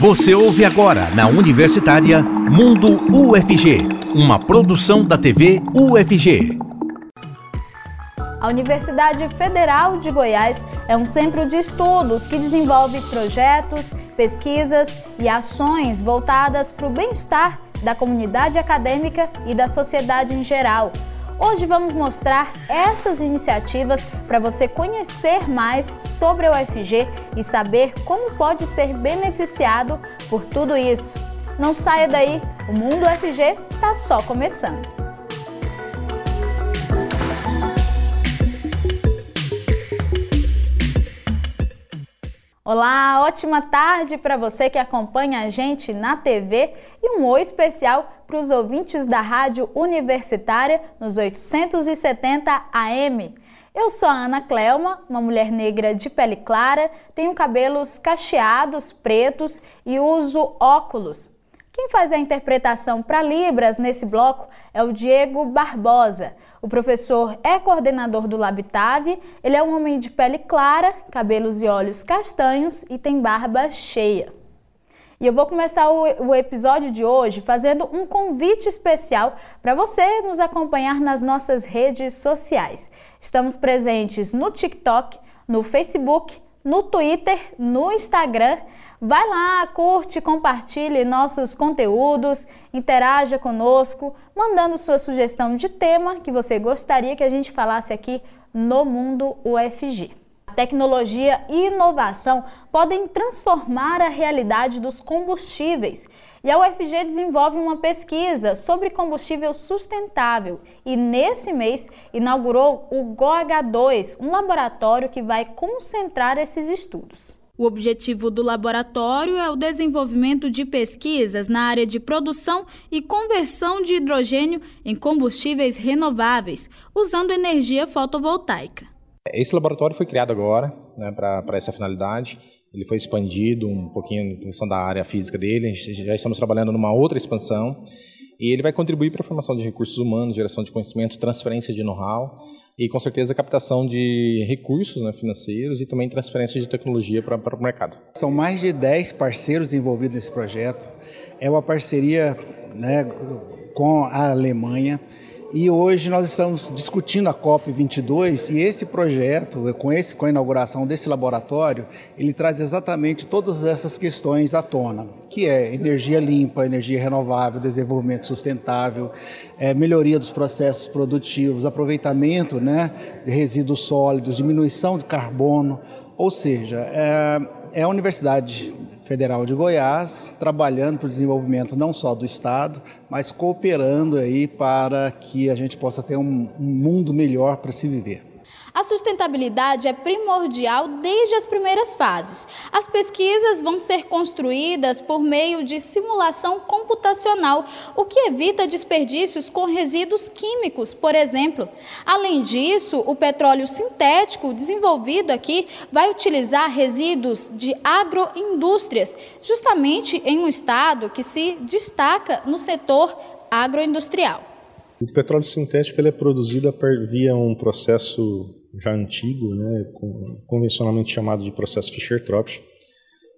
Você ouve agora na Universitária Mundo UFG, uma produção da TV UFG. A Universidade Federal de Goiás é um centro de estudos que desenvolve projetos, pesquisas e ações voltadas para o bem-estar da comunidade acadêmica e da sociedade em geral. Hoje vamos mostrar essas iniciativas para você conhecer mais sobre a UFG e saber como pode ser beneficiado por tudo isso. Não saia daí, o Mundo UFG está só começando. Olá, ótima tarde para você que acompanha a gente na TV e um oi especial para os ouvintes da Rádio Universitária nos 870 AM. Eu sou a Ana Clelma, uma mulher negra de pele clara, tenho cabelos cacheados, pretos e uso óculos. Quem faz a interpretação para Libras nesse bloco é o Diego Barbosa. O professor é coordenador do Labitave, ele é um homem de pele clara, cabelos e olhos castanhos e tem barba cheia. E eu vou começar o, episódio de hoje fazendo um convite especial para você nos acompanhar nas nossas redes sociais. Estamos presentes no TikTok, no Facebook, no Twitter, no Instagram. Vai lá, curte, compartilhe nossos conteúdos, interaja conosco, mandando sua sugestão de tema que você gostaria que a gente falasse aqui no Mundo UFG. Tecnologia e inovação podem transformar a realidade dos combustíveis. E a UFG desenvolve uma pesquisa sobre combustível sustentável e, nesse mês, inaugurou o GOH2, um laboratório que vai concentrar esses estudos. O objetivo do laboratório é o desenvolvimento de pesquisas na área de produção e conversão de hidrogênio em combustíveis renováveis, usando energia fotovoltaica. Esse laboratório foi criado agora né, para essa finalidade. Ele foi expandido um pouquinho em questão da área física dele. Já estamos trabalhando numa outra expansão. E ele vai contribuir para a formação de recursos humanos, geração de conhecimento, transferência de know-how e com certeza captação de recursos né, financeiros e também transferência de tecnologia para, para o mercado. São mais de 10 parceiros envolvidos nesse projeto. É uma parceria né, com a Alemanha e hoje nós estamos discutindo a COP22 e esse projeto, com, esse, com a inauguração desse laboratório, ele traz exatamente todas essas questões à tona, que é energia limpa, energia renovável, desenvolvimento sustentável, é, melhoria dos processos produtivos, aproveitamento né, de resíduos sólidos, diminuição de carbono, ou seja, é, é a universidade Federal de Goiás, trabalhando para o desenvolvimento não só do Estado, mas cooperando aí para que a gente possa ter um, um mundo melhor para se viver. A sustentabilidade é primordial desde as primeiras fases. As pesquisas vão ser construídas por meio de simulação computacional, o que evita desperdícios com resíduos químicos, por exemplo. Além disso, o petróleo sintético desenvolvido aqui vai utilizar resíduos de agroindústrias, justamente em um estado que se destaca no setor agroindustrial. O petróleo sintético ele é produzido via um processo já antigo, né, convencionalmente chamado de processo Fischer-Tropsch.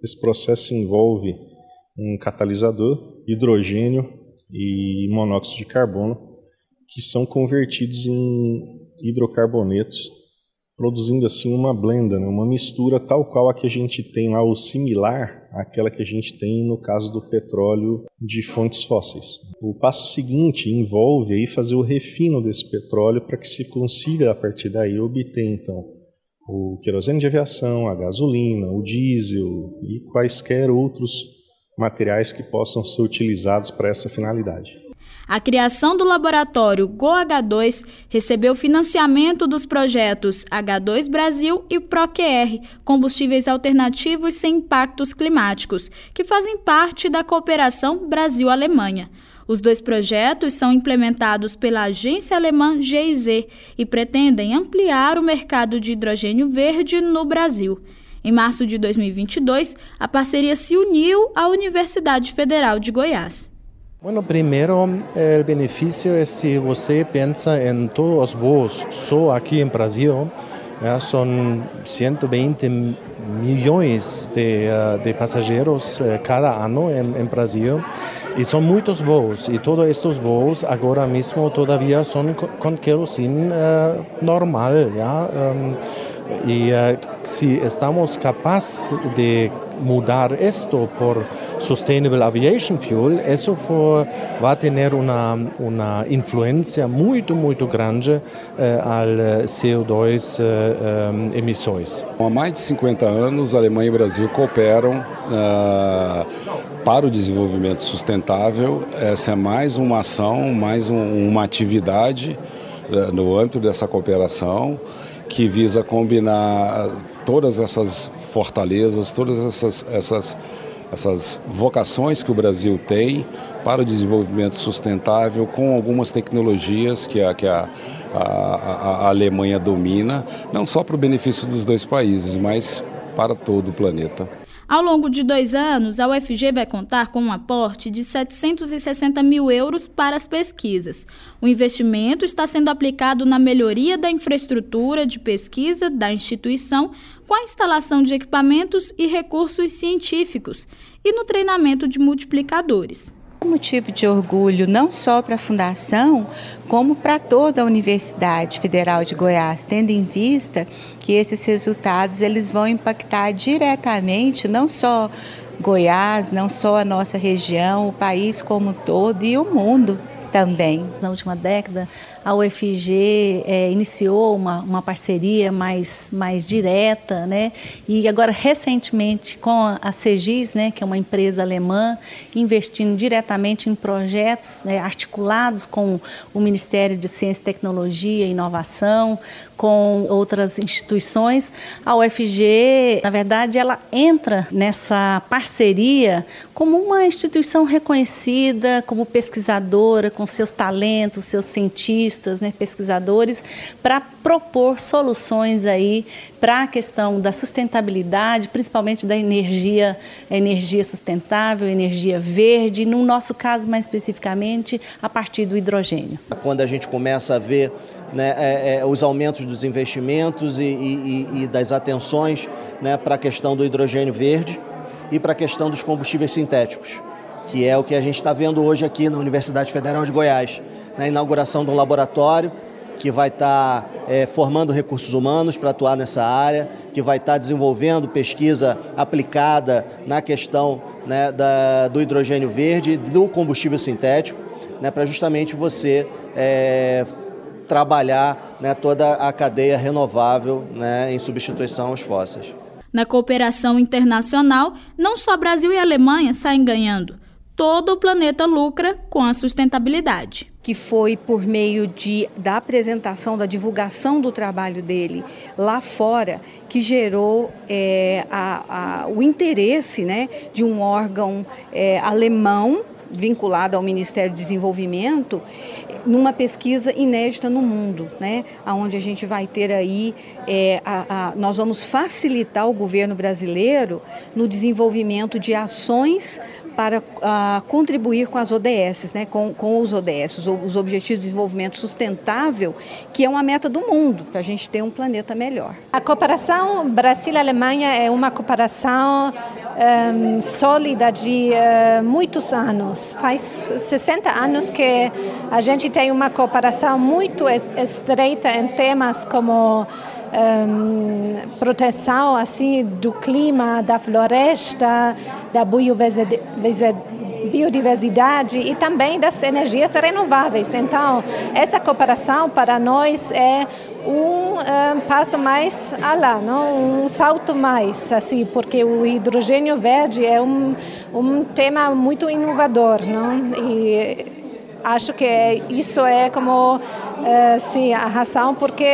Esse processo envolve um catalisador, hidrogênio e monóxido de carbono, que são convertidos em hidrocarbonetos, produzindo assim uma blenda, né, uma mistura tal qual a que a gente tem lá, ou similar àquela que a gente tem no caso do petróleo de fontes fósseis. O passo seguinte envolve aí fazer o refino desse petróleo para que se consiga a partir daí obter então o querosene de aviação, a gasolina, o diesel e quaisquer outros materiais que possam ser utilizados para essa finalidade. A criação do laboratório GoH2 recebeu financiamento dos projetos H2 Brasil e ProQR, combustíveis alternativos sem impactos climáticos, que fazem parte da cooperação Brasil-Alemanha. Os dois projetos são implementados pela agência alemã GIZ e pretendem ampliar o mercado de hidrogênio verde no Brasil. Em março de 2022, a parceria se uniu à Universidade Federal de Goiás. Bueno, primero el beneficio es si você pensa en todos os voos só aqui em Brasil, né, são 120 milhões de, de passageiros cada ano em, em Brasil e são muitos voos e todos estes voos agora mesmo todavia são com querosene normal, ja? Um, e se estamos capazes de mudar esto por Sustainable Aviation Fuel, eso for, vai ter uma, uma influência muito, muito grande eh, ao CO2 eh, um, emissões. Há mais de 50 anos, a Alemanha e o Brasil cooperam uh, para o desenvolvimento sustentável. Essa é mais uma ação, mais um, uma atividade uh, no âmbito dessa cooperação que visa combinar todas essas fortalezas, todas essas, essas, essas vocações que o Brasil tem para o desenvolvimento sustentável com algumas tecnologias que a, que a, a, a Alemanha domina, não só para o benefício dos dois países, mas para todo o planeta. Ao longo de dois anos, a UFG vai contar com um aporte de 760 mil euros para as pesquisas. O investimento está sendo aplicado na melhoria da infraestrutura de pesquisa da instituição, com a instalação de equipamentos e recursos científicos, e no treinamento de multiplicadores motivo de orgulho não só para a Fundação, como para toda a Universidade Federal de Goiás, tendo em vista que esses resultados eles vão impactar diretamente não só Goiás, não só a nossa região, o país como um todo e o mundo também. Na última década, a UFG é, iniciou uma, uma parceria mais, mais direta, né? E agora, recentemente, com a CEGIS, né, que é uma empresa alemã, investindo diretamente em projetos né, articulados com o Ministério de Ciência, Tecnologia e Inovação, com outras instituições. A UFG, na verdade, ela entra nessa parceria como uma instituição reconhecida, como pesquisadora, com seus talentos, seus cientistas, né, pesquisadores, para propor soluções aí para a questão da sustentabilidade, principalmente da energia, energia sustentável, energia verde, no nosso caso mais especificamente, a partir do hidrogênio. Quando a gente começa a ver né, é, é, os aumentos dos investimentos e, e, e das atenções né, para a questão do hidrogênio verde e para a questão dos combustíveis sintéticos, que é o que a gente está vendo hoje aqui na Universidade Federal de Goiás, na inauguração de um laboratório que vai estar tá, é, formando recursos humanos para atuar nessa área, que vai estar tá desenvolvendo pesquisa aplicada na questão né, da, do hidrogênio verde, do combustível sintético, né, para justamente você é, trabalhar né, toda a cadeia renovável né, em substituição aos fósseis. Na cooperação internacional, não só Brasil e Alemanha saem ganhando, todo o planeta lucra com a sustentabilidade. Que foi por meio de, da apresentação, da divulgação do trabalho dele lá fora, que gerou é, a, a, o interesse né, de um órgão é, alemão vinculado ao Ministério do Desenvolvimento numa pesquisa inédita no mundo, né? Onde a gente vai ter aí, é, a, a, nós vamos facilitar o governo brasileiro no desenvolvimento de ações para uh, contribuir com as ODS, né, com, com os ODS, os, os, Objetivos de Desenvolvimento Sustentável, que é uma meta do mundo, para a gente ter um planeta melhor. A cooperação Brasil-Alemanha é uma cooperação um, sólida de uh, muitos anos. Faz 60 anos que a gente tem uma cooperação muito estreita em temas como um, proteção assim do clima, da floresta, da biodiversidade e também das energias renováveis. Então, essa cooperação para nós é um, um passo mais além, não? um salto mais, assim, porque o hidrogênio verde é um, um tema muito inovador, não? E acho que isso é como uh, sim, a razão porque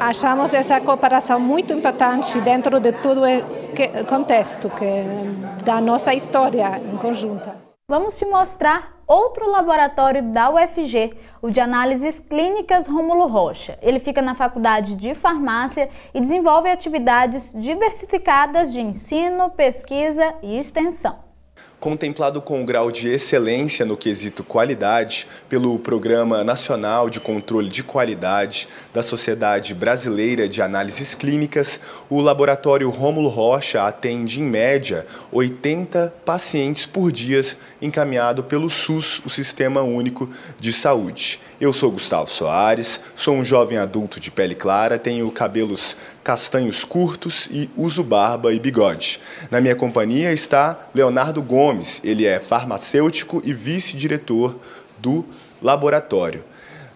achamos essa cooperação muito importante dentro de todo o contexto que, da nossa história em conjunto. Vamos te mostrar outro laboratório da UFG, o de análises clínicas Rômulo Rocha. Ele fica na Faculdade de Farmácia e desenvolve atividades diversificadas de ensino, pesquisa e extensão. Contemplado com o grau de excelência no quesito qualidade pelo Programa Nacional de Controle de Qualidade da Sociedade Brasileira de Análises Clínicas, o laboratório Rômulo Rocha atende, em média, 80 pacientes por dia encaminhado pelo SUS, o Sistema Único de Saúde. Eu sou Gustavo Soares, sou um jovem adulto de pele clara, tenho cabelos castanhos curtos e uso barba e bigode. Na minha companhia está Leonardo Gomes, ele é farmacêutico e vice-diretor do laboratório.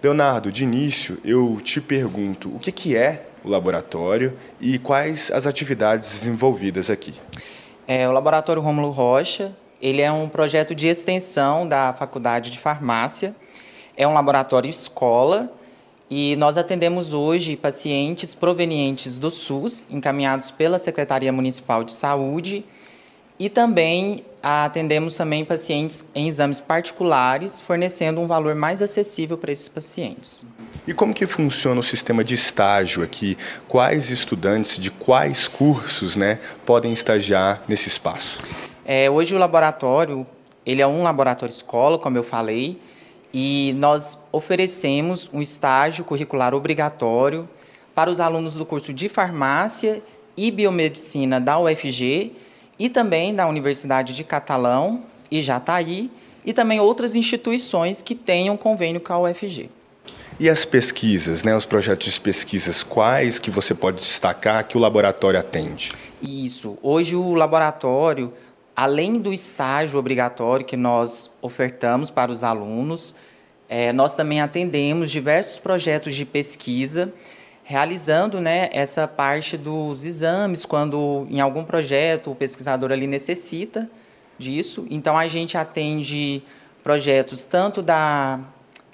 Leonardo, de início eu te pergunto o que, é o laboratório e quais as atividades desenvolvidas aqui. É, o Laboratório Rômulo Rocha ele é um projeto de extensão da Faculdade de Farmácia. É um laboratório escola e nós atendemos hoje pacientes provenientes do SUS, encaminhados pela Secretaria Municipal de Saúde, e também atendemos também pacientes em exames particulares, fornecendo um valor mais acessível para esses pacientes. E como que funciona o sistema de estágio aqui? Quais estudantes de quais cursos, né, podem estagiar nesse espaço? É, hoje o laboratório, ele é um laboratório escola, como eu falei, e nós oferecemos um estágio curricular obrigatório para os alunos do curso de farmácia e biomedicina da UFG e também da Universidade de Catalão e Jataí e também outras instituições que tenham convênio com a UFG. E as pesquisas, né, os projetos de pesquisas, quais que você pode destacar que o laboratório atende? Isso. Hoje o laboratório, além do estágio obrigatório que nós ofertamos para os alunos, é, nós também atendemos diversos projetos de pesquisa, realizando né, essa parte dos exames, quando em algum projeto o pesquisador ali necessita disso. Então, a gente atende projetos tanto da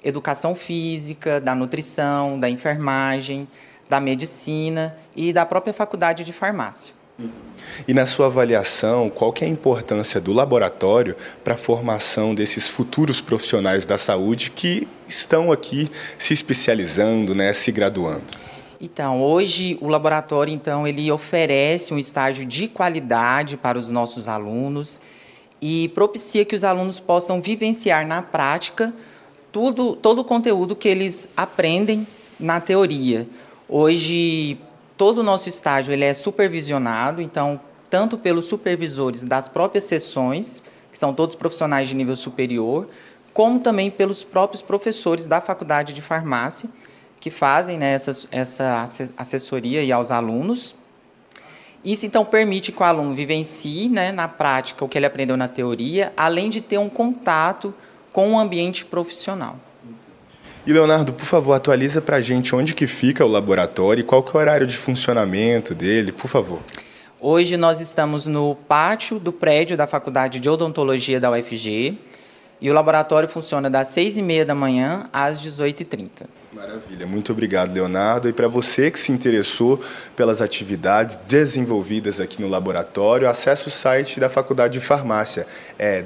educação física, da nutrição, da enfermagem, da medicina e da própria faculdade de farmácia. E na sua avaliação, qual que é a importância do laboratório para a formação desses futuros profissionais da saúde que estão aqui se especializando, né, se graduando? Então, hoje o laboratório então ele oferece um estágio de qualidade para os nossos alunos e propicia que os alunos possam vivenciar na prática tudo, todo o conteúdo que eles aprendem na teoria. Hoje, todo o nosso estágio ele é supervisionado, então, tanto pelos supervisores das próprias sessões, que são todos profissionais de nível superior, como também pelos próprios professores da faculdade de farmácia, que fazem né, essa, essa assessoria e aos alunos. Isso, então, permite que o aluno vivencie né, na prática o que ele aprendeu na teoria, além de ter um contato com o ambiente profissional. E Leonardo, por favor, atualiza para a gente onde que fica o laboratório e qual que é o horário de funcionamento dele, por favor. Hoje nós estamos no pátio do prédio da Faculdade de Odontologia da UFG e o laboratório funciona das 6 e meia da manhã às 18h30. Maravilha, muito obrigado, Leonardo. E para você que se interessou pelas atividades desenvolvidas aqui no laboratório, acesse o site da Faculdade de Farmácia, é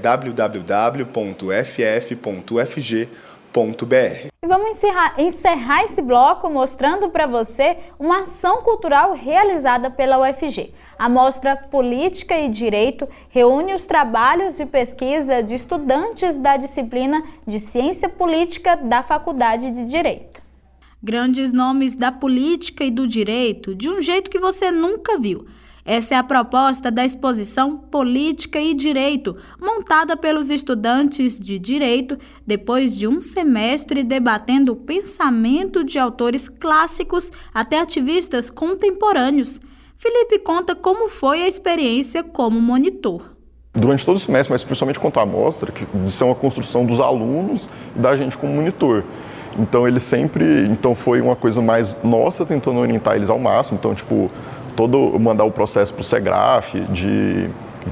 e vamos encerrar, encerrar esse bloco mostrando para você uma ação cultural realizada pela UFG. A mostra Política e Direito reúne os trabalhos de pesquisa de estudantes da disciplina de Ciência Política da Faculdade de Direito. Grandes nomes da política e do direito de um jeito que você nunca viu. Essa é a proposta da exposição Política e Direito, montada pelos estudantes de Direito depois de um semestre debatendo o pensamento de autores clássicos até ativistas contemporâneos. Felipe conta como foi a experiência como monitor. Durante todo o semestre, mas principalmente quanto à amostra, que é uma construção dos alunos e da gente como monitor. Então ele sempre, então foi uma coisa mais nossa tentando orientar eles ao máximo. Então tipo todo mandar o processo para o SEGRAF,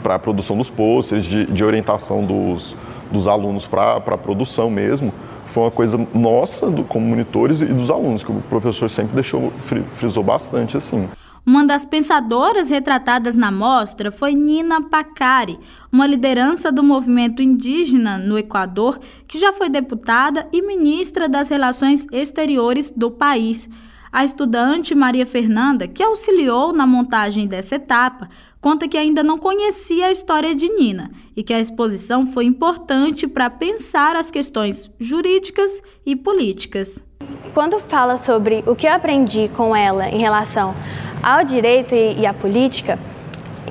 para a produção dos posters, de, de orientação dos, dos alunos para a produção mesmo, foi uma coisa nossa, do, como monitores e dos alunos, que o professor sempre deixou, frisou bastante assim. Uma das pensadoras retratadas na mostra foi Nina Pacari, uma liderança do movimento indígena no Equador, que já foi deputada e ministra das Relações Exteriores do país. A estudante Maria Fernanda, que auxiliou na montagem dessa etapa, conta que ainda não conhecia a história de Nina e que a exposição foi importante para pensar as questões jurídicas e políticas. Quando fala sobre o que eu aprendi com ela em relação ao direito e, à política,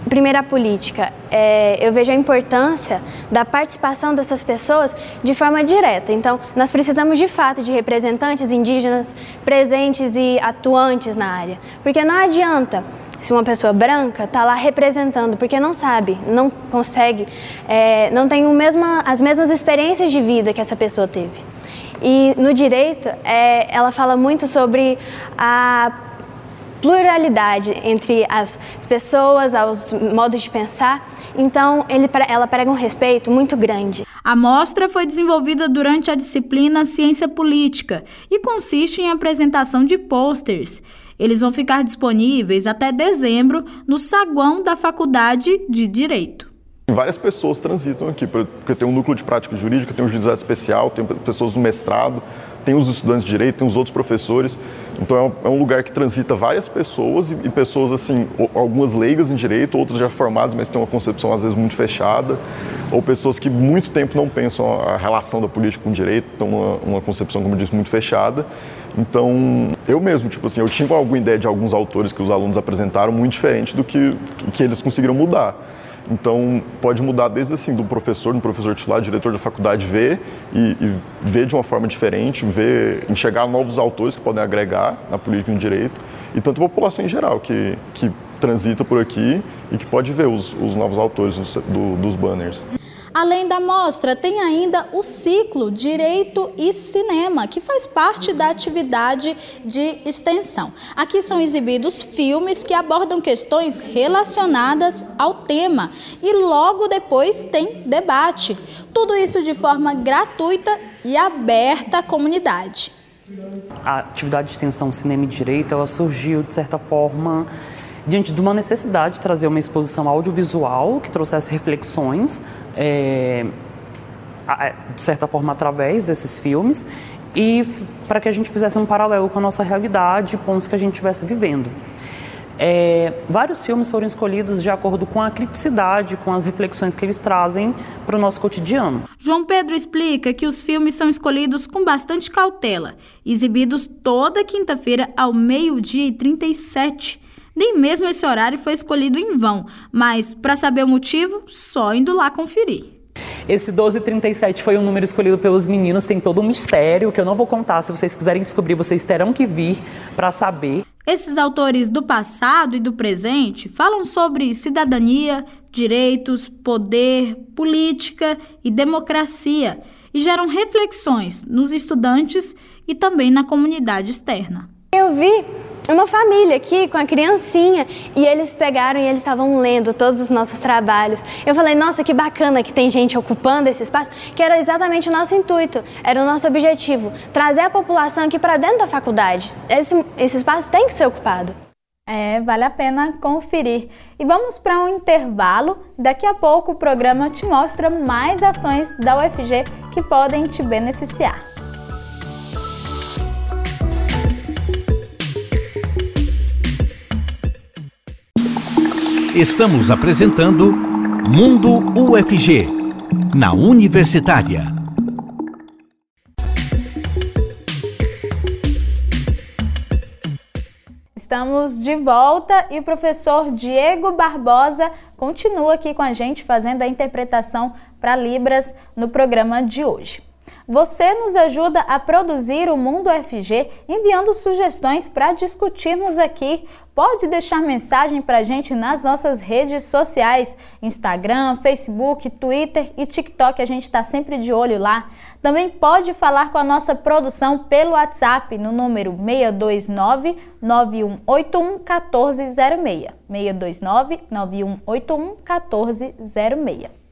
primeiro a política, é, eu vejo a importância da participação dessas pessoas de forma direta. Então, nós precisamos de fato de representantes indígenas presentes e atuantes na área, porque não adianta se uma pessoa branca está lá representando, porque não sabe, não consegue, é, não tem as mesmas experiências de vida que essa pessoa teve. E no direito, é, ela fala muito sobre a pluralidade entre as pessoas, os modos de pensar. Então, ele, ela prega um respeito muito grande. A mostra foi desenvolvida durante a disciplina Ciência Política e consiste em apresentação de posters. Eles vão ficar disponíveis até dezembro no saguão da Faculdade de Direito. Várias pessoas transitam aqui, porque tem um núcleo de prática jurídica, tem um juizado especial, tem pessoas do mestrado, tem os estudantes de direito, tem os outros professores. Então é um, é lugar que transita várias pessoas e, pessoas assim, algumas leigas em direito, outras já formadas, mas têm uma concepção às vezes muito fechada, ou pessoas que muito tempo não pensam a relação da política com o direito, estão uma, uma concepção, como eu disse, muito fechada. Então, eu mesmo, tipo assim, eu tinha alguma ideia de alguns autores que os alunos apresentaram muito diferente do que, que eles conseguiram mudar. Então, pode mudar desde assim, do professor, do professor titular, diretor da faculdade, ver e, e, ver de uma forma diferente, ver, enxergar novos autores que podem agregar na política e no direito, e tanto a população em geral, que, que transita por aqui e que pode ver os, os novos autores do, dos banners. Além da mostra, tem ainda o ciclo Direito e Cinema, que faz parte da atividade de extensão. Aqui são exibidos filmes que abordam questões relacionadas ao tema e logo depois tem debate. Tudo isso de forma gratuita e aberta à comunidade. A atividade de extensão Cinema e Direito, ela surgiu de certa forma diante de uma necessidade de trazer uma exposição audiovisual que trouxesse reflexões é, de certa forma, através desses filmes e para que a gente fizesse um paralelo com a nossa realidade, pontos que a gente estivesse vivendo. É, vários filmes foram escolhidos de acordo com a criticidade, com as reflexões que eles trazem para o nosso cotidiano. João Pedro explica que os filmes são escolhidos com bastante cautela, exibidos toda quinta-feira ao meio-dia e 37 nem mesmo esse horário foi escolhido em vão, mas para saber o motivo, só indo lá conferir. Esse 1237 foi um número escolhido pelos meninos, tem todo um mistério que eu não vou contar. Se vocês quiserem descobrir, vocês terão que vir para saber. Esses autores do passado e do presente falam sobre cidadania, direitos, poder, política e democracia e geram reflexões nos estudantes e também na comunidade externa. Eu vi uma família aqui com a criancinha e eles pegaram e eles estavam lendo todos os nossos trabalhos. Eu falei, nossa, que bacana que tem gente ocupando esse espaço, que era exatamente o nosso intuito, era o nosso objetivo, trazer a população aqui para dentro da faculdade. Esse, esse espaço tem que ser ocupado. É, vale a pena conferir. E vamos para um intervalo. Daqui a pouco o programa te mostra mais ações da UFG que podem te beneficiar. Estamos apresentando Mundo UFG, na Universitária. Estamos de volta e o professor Diego Barbosa continua aqui com a gente fazendo a interpretação para Libras no programa de hoje. Você nos ajuda a produzir o Mundo FG enviando sugestões para discutirmos aqui. Pode deixar mensagem para a gente nas nossas redes sociais: Instagram, Facebook, Twitter e TikTok. A gente está sempre de olho lá. Também pode falar com a nossa produção pelo WhatsApp no número 629 9181 1406. 629 9181 1406.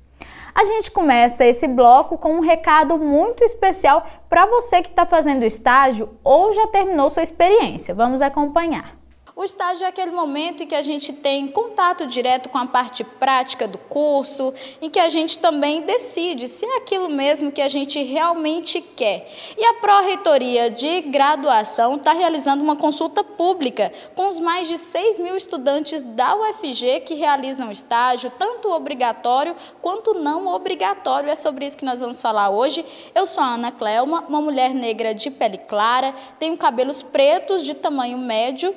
A gente começa esse bloco com um recado muito especial para você que está fazendo estágio ou já terminou sua experiência. Vamos acompanhar. O estágio é aquele momento em que a gente tem contato direto com a parte prática do curso, em que a gente também decide se é aquilo mesmo que a gente realmente quer. E a Pró-Reitoria de Graduação está realizando uma consulta pública com os mais de 6 mil estudantes da UFG que realizam estágio, tanto obrigatório quanto não obrigatório. É sobre isso que nós vamos falar hoje. Eu sou a Ana Clelma, uma mulher negra de pele clara, tenho cabelos pretos de tamanho médio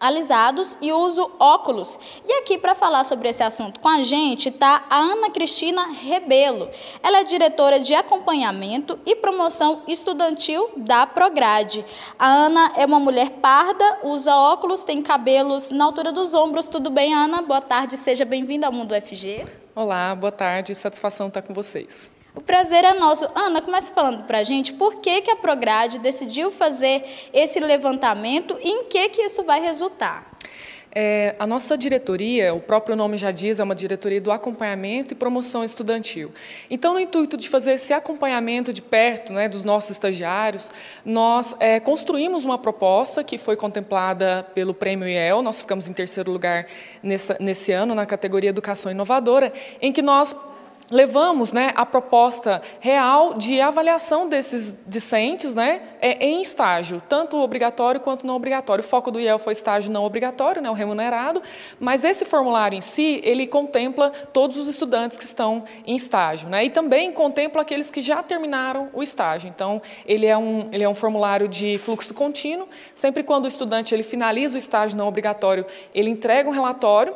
alisados e uso óculos. E aqui para falar sobre esse assunto com a gente está a Ana Cristina Rebelo. Ela é diretora de acompanhamento e promoção estudantil da Prograde. A Ana é uma mulher parda, usa óculos, tem cabelos na altura dos ombros. Tudo bem, Ana? Boa tarde, seja bem-vinda ao Mundo FG. Olá, boa tarde, satisfação estar com vocês. O prazer é nosso. Ana, comece falando para a gente por que, que a Prograde decidiu fazer esse levantamento e em que, que isso vai resultar. É, a nossa diretoria, o próprio nome já diz, é uma diretoria do acompanhamento e promoção estudantil. Então, no intuito de fazer esse acompanhamento de perto né, dos nossos estagiários, nós é, construímos uma proposta que foi contemplada pelo Prêmio IEL, nós ficamos em terceiro lugar nessa, nesse ano, na categoria Educação Inovadora, em que nós levamos né, a proposta real de avaliação desses discentes né, é, em estágio, tanto obrigatório quanto não obrigatório. O foco do IEL foi estágio não obrigatório, né, o remunerado, mas esse formulário em si, ele contempla todos os estudantes que estão em estágio, né, e também contempla aqueles que já terminaram o estágio. Então, ele é um, ele é um formulário de fluxo contínuo, sempre quando o estudante ele finaliza o estágio não obrigatório, ele entrega um relatório,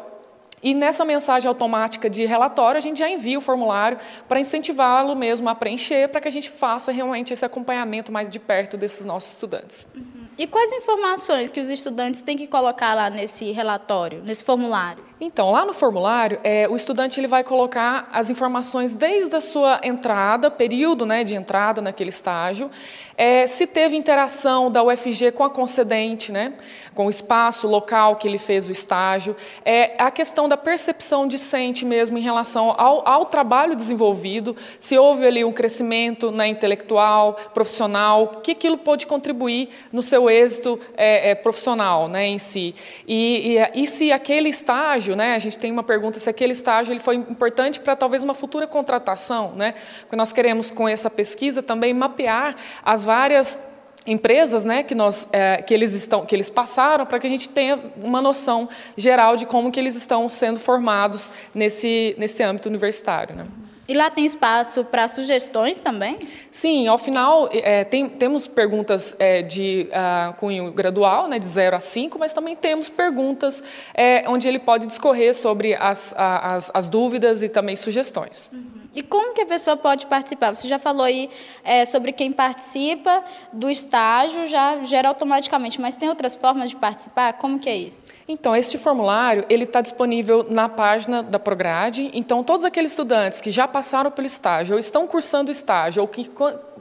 e nessa mensagem automática de relatório, a gente já envia o formulário para incentivá-lo mesmo a preencher, para que a gente faça realmente esse acompanhamento mais de perto desses nossos estudantes. Uhum. E quais informações que os estudantes têm que colocar lá nesse relatório, nesse formulário? Então, lá no formulário, é, o estudante ele vai colocar as informações desde a sua entrada, período né, de entrada naquele estágio, é, se teve interação da UFG com a concedente, né, com o espaço local que ele fez o estágio, é, a questão da percepção discente mesmo em relação ao, ao trabalho desenvolvido, se houve ali um crescimento né, intelectual, profissional, que aquilo pode contribuir no seu êxito é, é profissional né, em si. E, e, e se aquele estágio estágio, né? A gente tem uma pergunta se aquele estágio ele foi importante para talvez uma futura contratação, né? Porque nós queremos com essa pesquisa também mapear as várias empresas né, que, nós, é, que, eles estão, que eles passaram para que a gente tenha uma noção geral de como que eles estão sendo formados nesse, nesse âmbito universitário. Né? E lá tem espaço para sugestões também? Sim, ao final é, tem, temos perguntas é, de uh, cunho gradual, né, de 0 a 5, mas também temos perguntas é, onde ele pode discorrer sobre as, as, as dúvidas e também sugestões. Uhum. E como que a pessoa pode participar? Você já falou aí é, sobre quem participa do estágio, já gera automaticamente, mas tem outras formas de participar? Como que é isso? Então, este formulário ele está disponível na página da Prograde. Então, todos aqueles estudantes que já passaram pelo estágio, ou estão cursando o estágio, ou que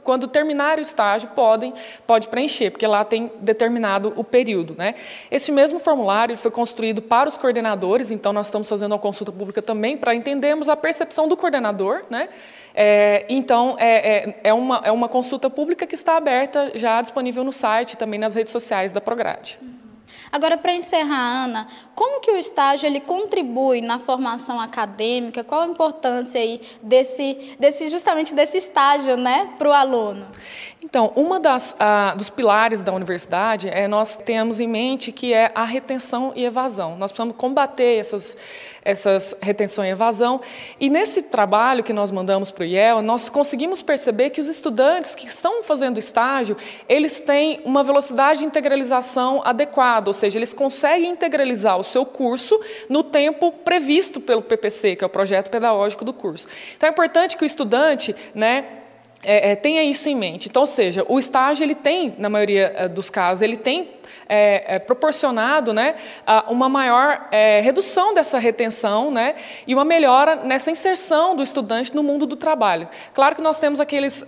quando terminar o estágio podem pode preencher, porque lá tem determinado o período, né? Esse mesmo formulário foi construído para os coordenadores, então nós estamos fazendo uma consulta pública também para entendermos a percepção do coordenador, né? É, então é, é, é, uma, é uma consulta pública que está aberta, já disponível no site, também nas redes sociais da Prograde. Agora, para encerrar, Ana, como que o estágio ele contribui na formação acadêmica? Qual a importância aí desse, desse justamente desse estágio, né, para o aluno? Então, uma das ah, dos pilares da universidade é nós temos em mente que é a retenção e evasão. Nós precisamos combater essas essas retenção e evasão. E nesse trabalho que nós mandamos para o IEL, nós conseguimos perceber que os estudantes que estão fazendo estágio, eles têm uma velocidade de integralização adequada, ou seja, eles conseguem integralizar o seu curso no tempo previsto pelo PPC, que é o projeto pedagógico do curso. Então é importante que o estudante, né, é, é, tenha isso em mente. Então, ou seja, o estágio ele tem, na maioria é, dos casos, ele tem é, é, proporcionado né, uma maior é, redução dessa retenção né, e uma melhora nessa inserção do estudante no mundo do trabalho. Claro que nós temos aqueles,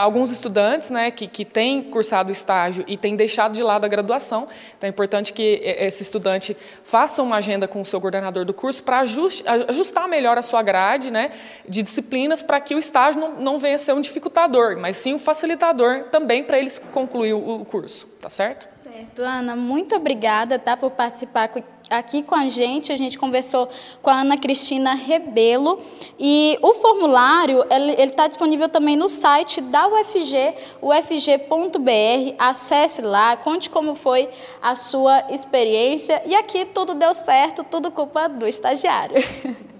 alguns estudantes né, que, que têm cursado estágio e têm deixado de lado a graduação, então é importante que esse estudante faça uma agenda com o seu coordenador do curso para ajustar melhor a sua grade né, de disciplinas para que o estágio não, não venha a ser um dificultador, mas sim um facilitador também para eles concluir o curso, tá certo? Certo, Ana, muito obrigada tá, por participar aqui com a gente. A gente conversou com a Ana Cristina Rebelo e o formulário ele está disponível também no site da UFG, ufg.br. Acesse lá, conte como foi a sua experiência e aqui tudo deu certo, tudo culpa do estagiário.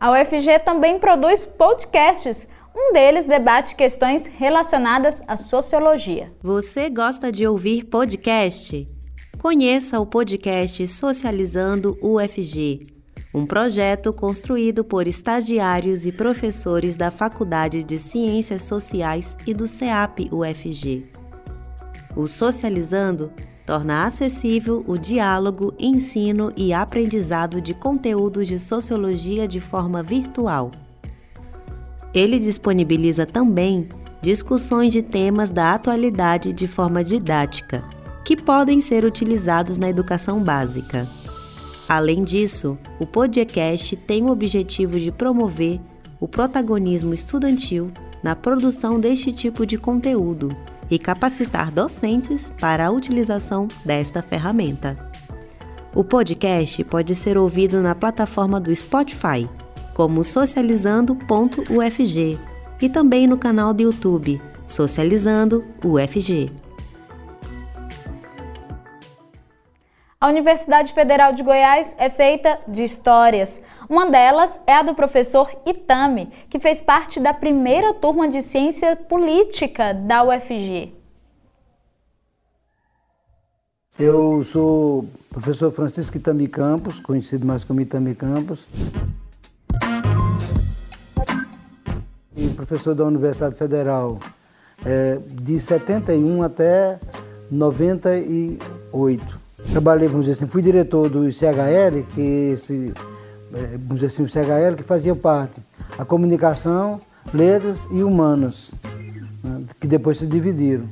A UFG também produz podcasts. Um deles debate questões relacionadas à sociologia. Você gosta de ouvir podcast? Conheça o podcast Socializando UFG, um projeto construído por estagiários e professores da Faculdade de Ciências Sociais e do CEAP UFG. O Socializando torna acessível o diálogo, ensino e aprendizado de conteúdos de sociologia de forma virtual. Ele disponibiliza também discussões de temas da atualidade de forma didática que podem ser utilizados na educação básica. Além disso, o podcast tem o objetivo de promover o protagonismo estudantil na produção deste tipo de conteúdo e capacitar docentes para a utilização desta ferramenta. O podcast pode ser ouvido na plataforma do Spotify, como socializando.ufg, e também no canal do YouTube Socializando UFG. A Universidade Federal de Goiás é feita de histórias. Uma delas é a do professor Itami, que fez parte da primeira turma de ciência política da UFG. Eu sou professor Francisco Itami Campos, conhecido mais como Itami Campos. E professor da Universidade Federal é, de 71 até 98. Trabalhei, vamos dizer assim, fui diretor do CHL, que esse, é, vamos dizer assim, o CHL que fazia parte a comunicação, letras e humanas, né, que depois se dividiram.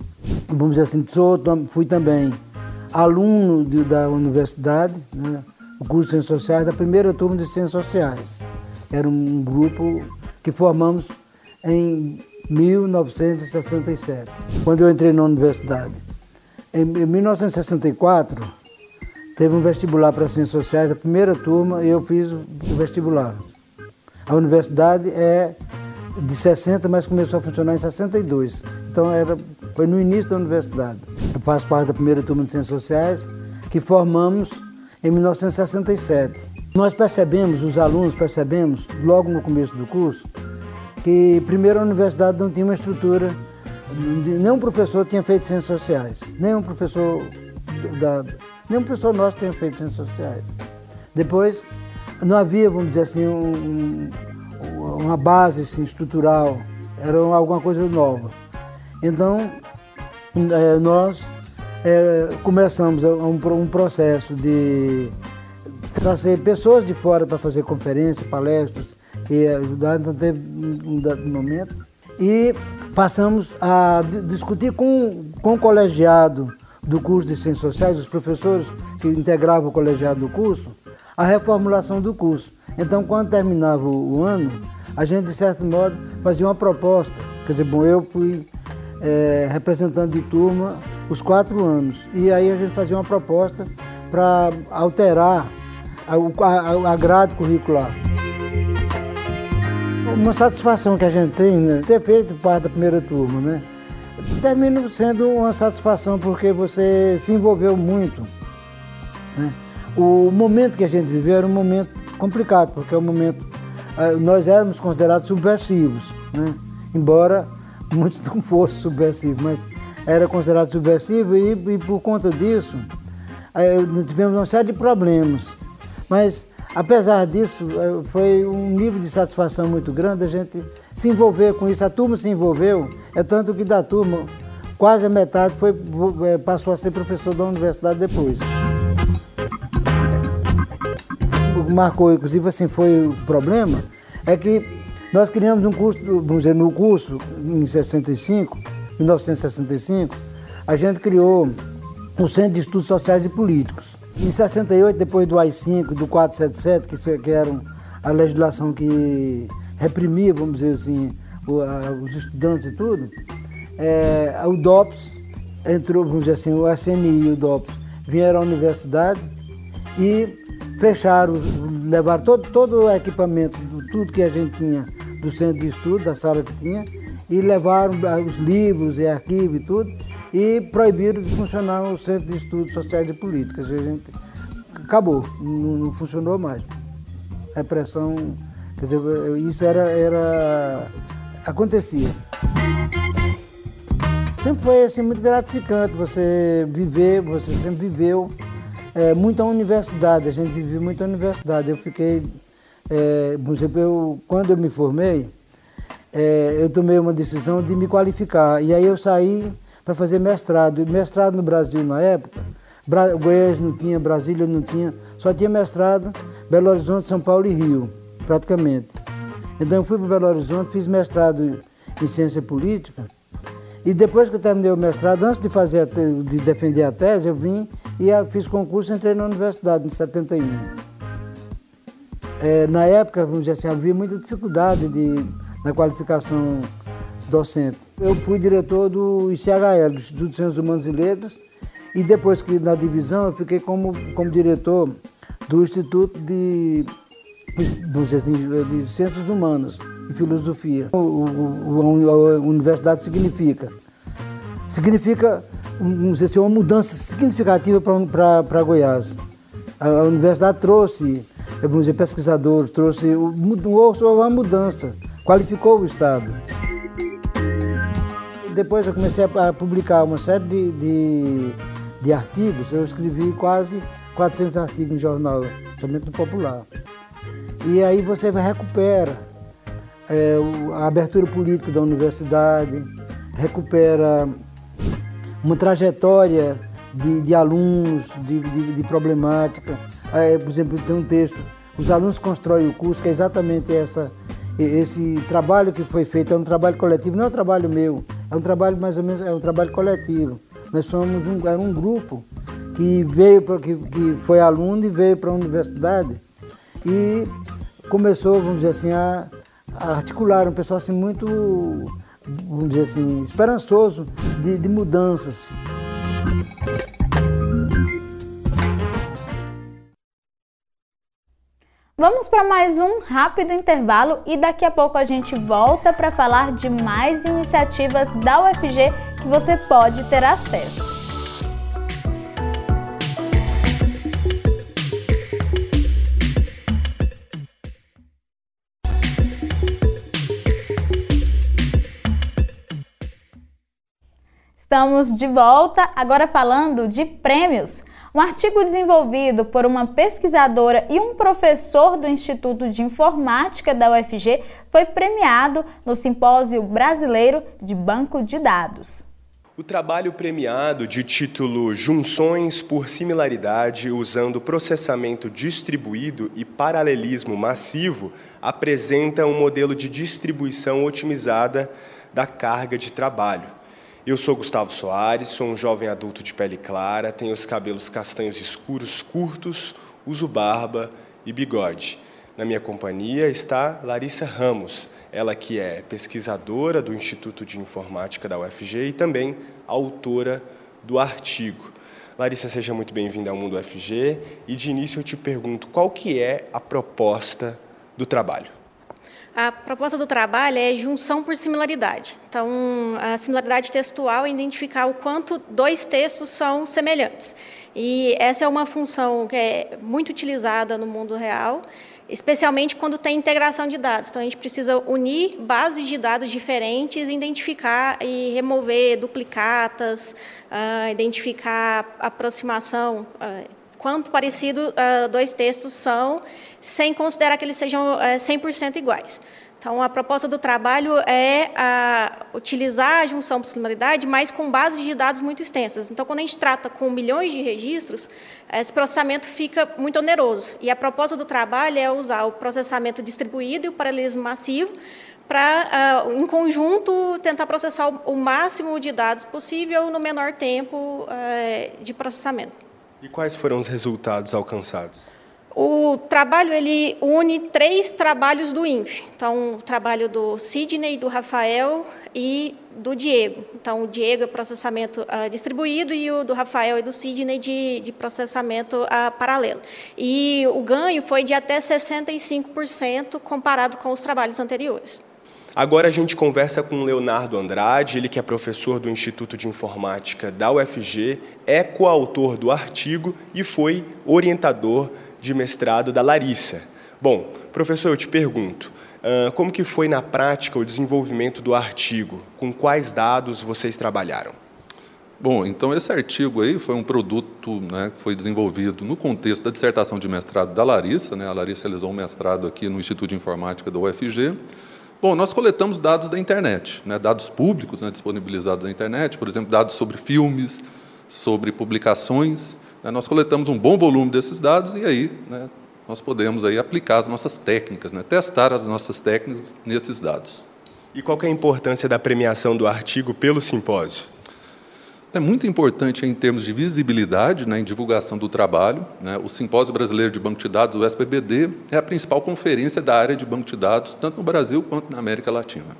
Vamos dizer assim, sou, fui também aluno de, da universidade, né, o curso de Ciências Sociais, da primeira turma de Ciências Sociais. Era um grupo que formamos em 1967, quando eu entrei na universidade. Em 1964, teve um vestibular para Ciências Sociais, a primeira turma, e eu fiz o vestibular. A universidade é de 60, mas começou a funcionar em 62. Então era, foi no início da universidade. Eu faço parte da primeira turma de Ciências Sociais, que formamos em 1967. Nós percebemos, os alunos percebemos, logo no começo do curso, que primeiro a universidade não tinha uma estrutura, nenhum professor tinha feito ciências sociais, nenhum professor da, Nenhum professor nosso tem feito ciências sociais. Depois, não havia, vamos dizer assim, um, uma base assim, estrutural, era alguma coisa nova. Então, é, nós é, começamos um processo de trazer pessoas de fora para fazer conferências, palestras e ajudar, então teve um dado momento. E passamos a discutir com, com o colegiado do curso de Ciências Sociais, os professores que integravam o colegiado do curso, a reformulação do curso. Então, quando terminava o ano, a gente, de certo modo, fazia uma proposta. Quer dizer, bom, eu fui é, representante de turma os quatro anos. E aí a gente fazia uma proposta para alterar a, a, a grade curricular. Uma satisfação que a gente tem, né, ter feito parte da primeira turma, né? termina sendo uma satisfação porque você se envolveu muito. Né? O momento que a gente viveu era um momento complicado, porque é um momento. Eh, nós éramos considerados subversivos, né? embora muitos não fossem subversivos, mas era considerado subversivo e, e por conta disso eh, tivemos uma série de problemas. Mas Apesar disso, eh, foi um nível de satisfação muito grande a gente se envolver com isso. A turma se envolveu, é tanto que da turma, quase a metade foi, eh, passou a ser professor da universidade depois. O que marcou, inclusive, assim, foi o problema, é que nós criamos um curso, vamos dizer, no curso, em 65, 1965, a gente criou o Centro de Estudos Sociais e Políticos. Em 68, depois do AI-5, do 477, que, que era a legislação que reprimia, vamos dizer assim, os estudantes e tudo, é, o DOPS entrou, vamos dizer assim, o SNI e o DOPS vieram à universidade e fecharam, levaram todo, todo o equipamento, tudo que a gente tinha do centro de estudo, da sala que tinha, e levaram os livros e arquivos e tudo, e proibiram de funcionar o Centro de Estudos Sociais e Políticas. A gente acabou, não, não funcionou mais. Repressão, quer dizer, isso era, era acontecia. Sempre foi assim, muito gratificante você viver, você sempre viveu é, muito a universidade, a gente viveu muito a universidade. Eu fiquei, é, por exemplo, eu, quando eu me formei, é, eu tomei uma decisão de me qualificar. E aí eu saí para fazer mestrado. Mestrado no Brasil na época, Bra Goiás não tinha, Brasília não tinha, só tinha mestrado Belo Horizonte, São Paulo e Rio, praticamente. Então eu fui para Belo Horizonte, fiz mestrado em ciência política. E depois que eu terminei o mestrado, antes de, fazer de defender a tese, eu vim e fiz concurso e entrei na universidade em 71. É, na época, vamos dizer assim, havia muita dificuldade de, na qualificação docente. Eu fui diretor do ICHL, do Instituto de Ciências Humanas e Letras, e depois que na divisão eu fiquei como, como diretor do Instituto de, assim, de Ciências Humanas e Filosofia. O, o, a universidade significa, significa dizer uma mudança significativa para Goiás. A, a, universidade trouxe, vamos dizer, pesquisadores, trouxe uma mudança, qualificou o Estado. Depois eu comecei a publicar uma série de, de, de artigos, eu escrevi quase 400 artigos em jornal, somente no Popular. E aí você recupera é, a abertura política da universidade, recupera uma trajetória de, de alunos, de, de, de problemática. É, por exemplo, tem um texto, os alunos constroem o curso, que é exatamente essa, esse trabalho que foi feito, é um trabalho coletivo, não é um trabalho meu, é um trabalho mais ou menos, é um trabalho coletivo. Nós somos um, era um grupo que veio, pra, que, que foi aluno e veio para a universidade e começou, vamos dizer assim, a, a articular um pessoal assim muito vamos dizer assim, esperançoso de, de mudanças. Vamos para mais um rápido intervalo e daqui a pouco a gente volta para falar de mais iniciativas da UFG que você pode ter acesso. Estamos de volta agora falando de prêmios. Um artigo desenvolvido por uma pesquisadora e um professor do Instituto de Informática da UFG foi premiado no Simpósio Brasileiro de Banco de Dados. O trabalho premiado, de título Junções por Similaridade usando processamento distribuído e paralelismo massivo, apresenta um modelo de distribuição otimizada da carga de trabalho eu sou Gustavo Soares, sou um jovem adulto de pele clara, tenho os cabelos castanhos escuros curtos, uso barba e bigode. Na minha companhia está Larissa Ramos, ela que é pesquisadora do Instituto de Informática da UFG e também autora do artigo. Larissa, seja muito bem-vinda ao Mundo UFG e de início eu te pergunto qual que é a proposta do trabalho. A proposta do trabalho é junção por similaridade. Então, a similaridade textual é identificar o quanto dois textos são semelhantes. E essa é uma função que é muito utilizada no mundo real, especialmente quando tem integração de dados. Então, a gente precisa unir bases de dados diferentes, identificar e remover duplicatas, uh, identificar aproximação. Uh, quanto parecido uh, dois textos são, sem considerar que eles sejam uh, 100% iguais. Então, a proposta do trabalho é a, utilizar a junção por similaridade, mas com bases de dados muito extensas. Então, quando a gente trata com milhões de registros, esse processamento fica muito oneroso. E a proposta do trabalho é usar o processamento distribuído e o paralelismo massivo para, uh, em conjunto, tentar processar o, o, máximo de dados possível no menor tempo uh, de processamento. E quais foram os resultados alcançados? O trabalho ele une três trabalhos do INF. Então, o trabalho do Sidney, do Rafael e do Diego. Então, o Diego é processamento uh, distribuído e o do Rafael e do Sidney de, de processamento uh, paralelo. E o ganho foi de até 65% comparado com os trabalhos anteriores. Agora a gente conversa com Leonardo Andrade, ele que é professor do Instituto de Informática da UFG, é coautor do artigo e foi orientador de mestrado da Larissa. Bom, professor, eu te pergunto, como que foi na prática o desenvolvimento do artigo? Com quais dados vocês trabalharam? Bom, então esse artigo aí foi um produto né, que foi desenvolvido no contexto da dissertação de mestrado da Larissa. Né? A Larissa realizou um mestrado aqui no Instituto de Informática da UFG. Bom, nós coletamos dados da internet, né, dados públicos né, disponibilizados na internet, por exemplo, dados sobre filmes, sobre publicações. Né, nós coletamos um bom volume desses dados e aí né, nós podemos aí aplicar as nossas técnicas, né, testar as nossas técnicas nesses dados. E qual é a importância da premiação do artigo pelo simpósio? É muito importante em termos de visibilidade, né, em divulgação do trabalho. Né, o Simpósio Brasileiro de Banco de Dados, o SBBD, é a principal conferência da área de banco de dados, tanto no Brasil quanto na América Latina.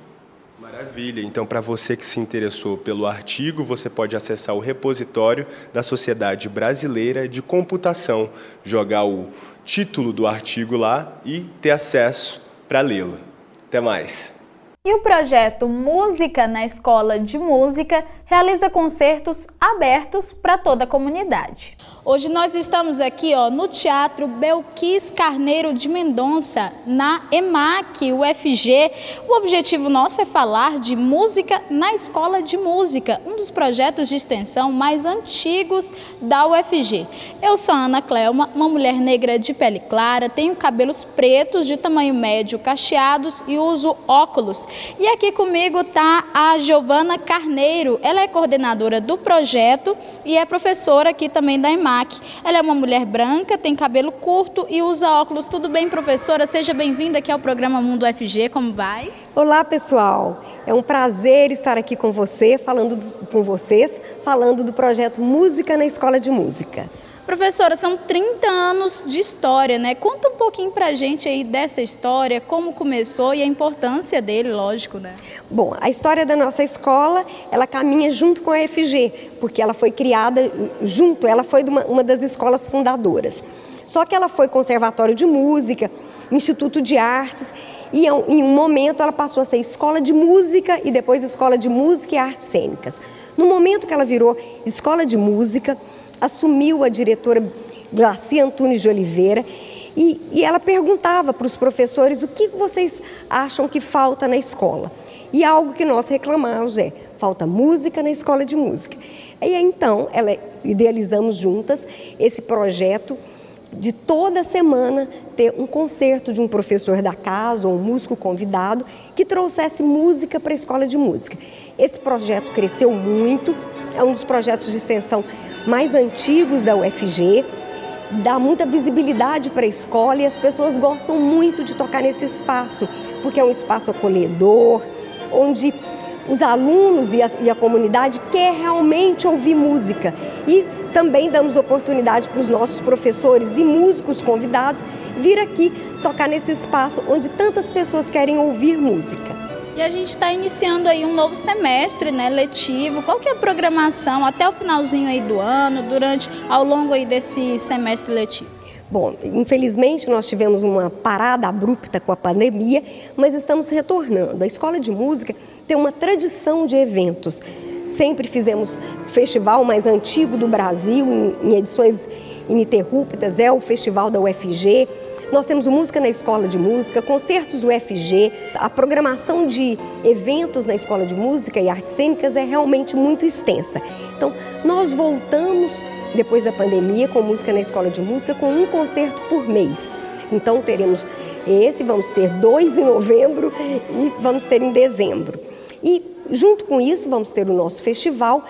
Maravilha. Então, para você que se interessou pelo artigo, você pode acessar o repositório da Sociedade Brasileira de Computação, jogar o título do artigo lá e ter acesso para lê-lo. Até mais. E o projeto Música na Escola de Música realiza concertos abertos para toda a comunidade. Hoje nós estamos aqui ó, no Teatro Belquis Carneiro de Mendonça, na EMAC, UFG. O objetivo nosso é falar de música na escola de música, um dos projetos de extensão mais antigos da UFG. Eu sou Ana Clelma, uma mulher negra de pele clara, tenho cabelos pretos de tamanho médio cacheados e uso óculos. E aqui comigo está a Giovana Carneiro, ela é coordenadora do projeto e é professora aqui também da EMAC. Ela é uma mulher branca, tem cabelo curto e usa óculos. Tudo bem, professora? Seja bem-vinda aqui ao programa Mundo FG. Como vai? Olá, pessoal. É um prazer estar aqui com você, falando do, com vocês, falando do projeto Música na Escola de Música. Professora, são 30 anos de história, né? Conta um pouquinho pra gente aí dessa história, como começou e a importância dele, lógico, né? Bom, a história da nossa escola, ela caminha junto com a FG, porque ela foi criada junto, ela foi uma, uma das escolas fundadoras. Só que ela foi conservatório de música, instituto de artes, e em um momento ela passou a ser escola de música e depois escola de música e artes cênicas. No momento que ela virou escola de música, assumiu a diretora Glacia Antunes de Oliveira e, e ela perguntava para os professores o que vocês acham que falta na escola. E algo que nós reclamamos é, falta música na escola de música. E então, ela idealizamos juntas esse projeto de toda semana ter um concerto de um professor da casa ou um músico convidado que trouxesse música para a escola de música. Esse projeto cresceu muito, é um dos projetos de extensão mais antigos da UFG, dá muita visibilidade para a escola e as pessoas gostam muito de tocar nesse espaço, porque é um espaço acolhedor, onde os alunos e a, e a comunidade quer realmente ouvir música. E também damos oportunidade para os nossos professores e músicos convidados vir aqui tocar nesse espaço onde tantas pessoas querem ouvir música. E a gente está iniciando aí um novo semestre, né, letivo. Qual que é a programação até o finalzinho aí do ano, durante, ao longo aí desse semestre letivo? Bom, infelizmente nós tivemos uma parada abrupta com a pandemia, mas estamos retornando. A Escola de Música tem uma tradição de eventos. Sempre fizemos o festival mais antigo do Brasil, em edições ininterruptas, é o Festival da UFG. Nós temos o Música na Escola de Música, concertos UFG, a programação de eventos na Escola de Música e Artes Cênicas é realmente muito extensa. Então, nós voltamos depois da pandemia com Música na Escola de Música com um concerto por mês. Então, teremos esse, vamos ter dois em novembro e vamos ter em dezembro. E, junto com isso, vamos ter o nosso festival,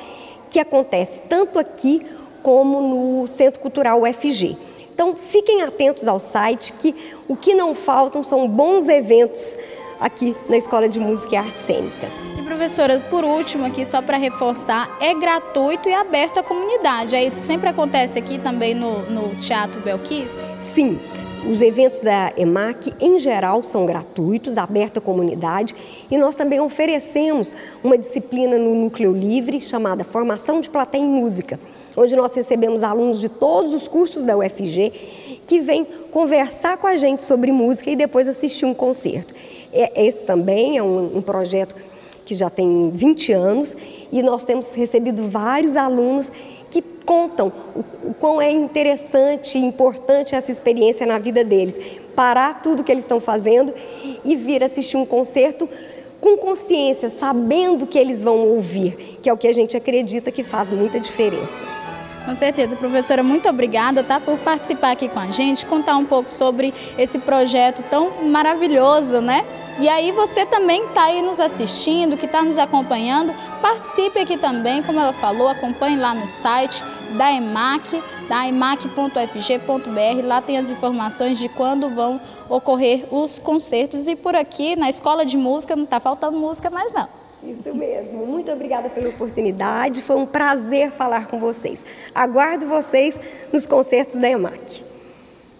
que acontece tanto aqui como no Centro Cultural UFG. Então, fiquem atentos ao site, que o que não faltam são bons eventos aqui na Escola de Música e Artes Cênicas. E professora, por último aqui, só para reforçar, é gratuito e aberto à comunidade, é isso? Sempre acontece aqui também no, no Teatro Belquis? Sim, Os eventos da EMAC, em geral, são gratuitos, abertos à comunidade, e nós também oferecemos uma disciplina no Núcleo Livre chamada Formação de Plateia em Música, onde nós recebemos alunos de todos os cursos da UFG que vêm conversar com a gente sobre música e depois assistir um concerto. É, esse também é um, projeto que já tem 20 anos e nós temos recebido vários alunos que contam o quão é interessante e importante essa experiência na vida deles. Parar tudo que eles estão fazendo e vir assistir um concerto com consciência, sabendo que eles vão ouvir, que é o que a gente acredita que faz muita diferença. Com certeza, professora, muito obrigada tá, por participar aqui com a gente, contar um pouco sobre esse projeto tão maravilhoso, né? E aí você também está aí nos assistindo, que está nos acompanhando, participe aqui também, como ela falou, acompanhe lá no site da EMAC, da emac.fg.br, lá tem as informações de quando vão ocorrer os concertos e por aqui na Escola de Música não está faltando música mais não. Isso mesmo. Muito obrigada pela oportunidade. Foi um prazer falar com vocês. Aguardo vocês nos concertos da EMAC.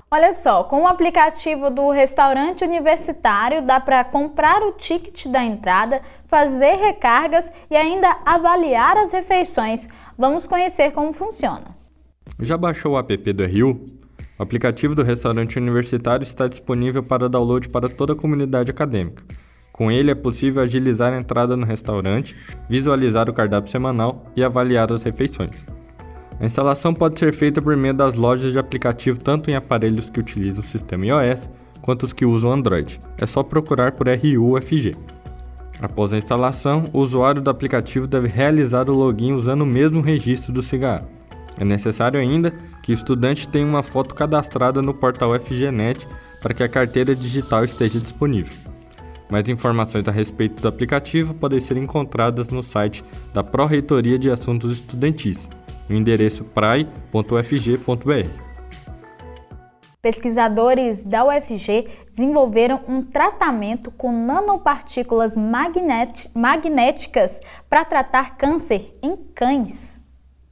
Olha só, com o aplicativo do restaurante universitário dá para comprar o ticket da entrada, fazer recargas e ainda avaliar as refeições. Vamos conhecer como funciona. Já baixou o app do Rio? O aplicativo do restaurante universitário está disponível para download para toda a comunidade acadêmica. Com ele é possível agilizar a entrada no restaurante, visualizar o cardápio semanal e avaliar as refeições. A instalação pode ser feita por meio das lojas de aplicativo tanto em aparelhos que utilizam o sistema iOS quanto os que usam Android. É só procurar por RUFG. Após a instalação, o usuário do aplicativo deve realizar o login usando o mesmo registro do cigarro. É necessário ainda que o estudante tenha uma foto cadastrada no portal FGNet para que a carteira digital esteja disponível. Mais informações a respeito do aplicativo podem ser encontradas no site da Pró-Reitoria de Assuntos Estudantis, no endereço prai.ufg.br. Pesquisadores da UFG desenvolveram um tratamento com nanopartículas magnéticas para tratar câncer em cães.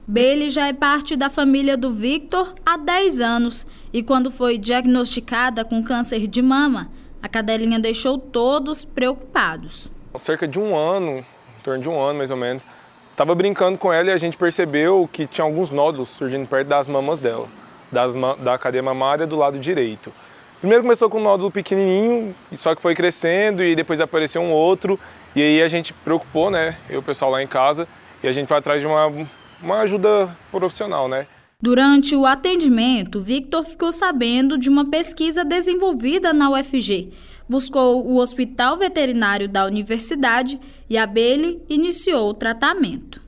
Bailey já é parte da família do Victor há 10 anos e, quando foi diagnosticada com câncer de mama, a cadelinha deixou todos preocupados. Cerca de um ano, em torno de um ano mais ou menos, estava brincando com ela e a gente percebeu que tinha alguns nódulos surgindo perto das mamas dela, das, da cadeia mamária do lado direito. Primeiro começou com um nódulo pequenininho, só que foi crescendo e depois apareceu um outro. E aí a gente preocupou, né, eu e o pessoal lá em casa, e a gente foi atrás de uma, uma ajuda profissional, né. Durante o atendimento, Victor ficou sabendo de uma pesquisa desenvolvida na UFG. Buscou o hospital veterinário da universidade e a Bailey iniciou o tratamento.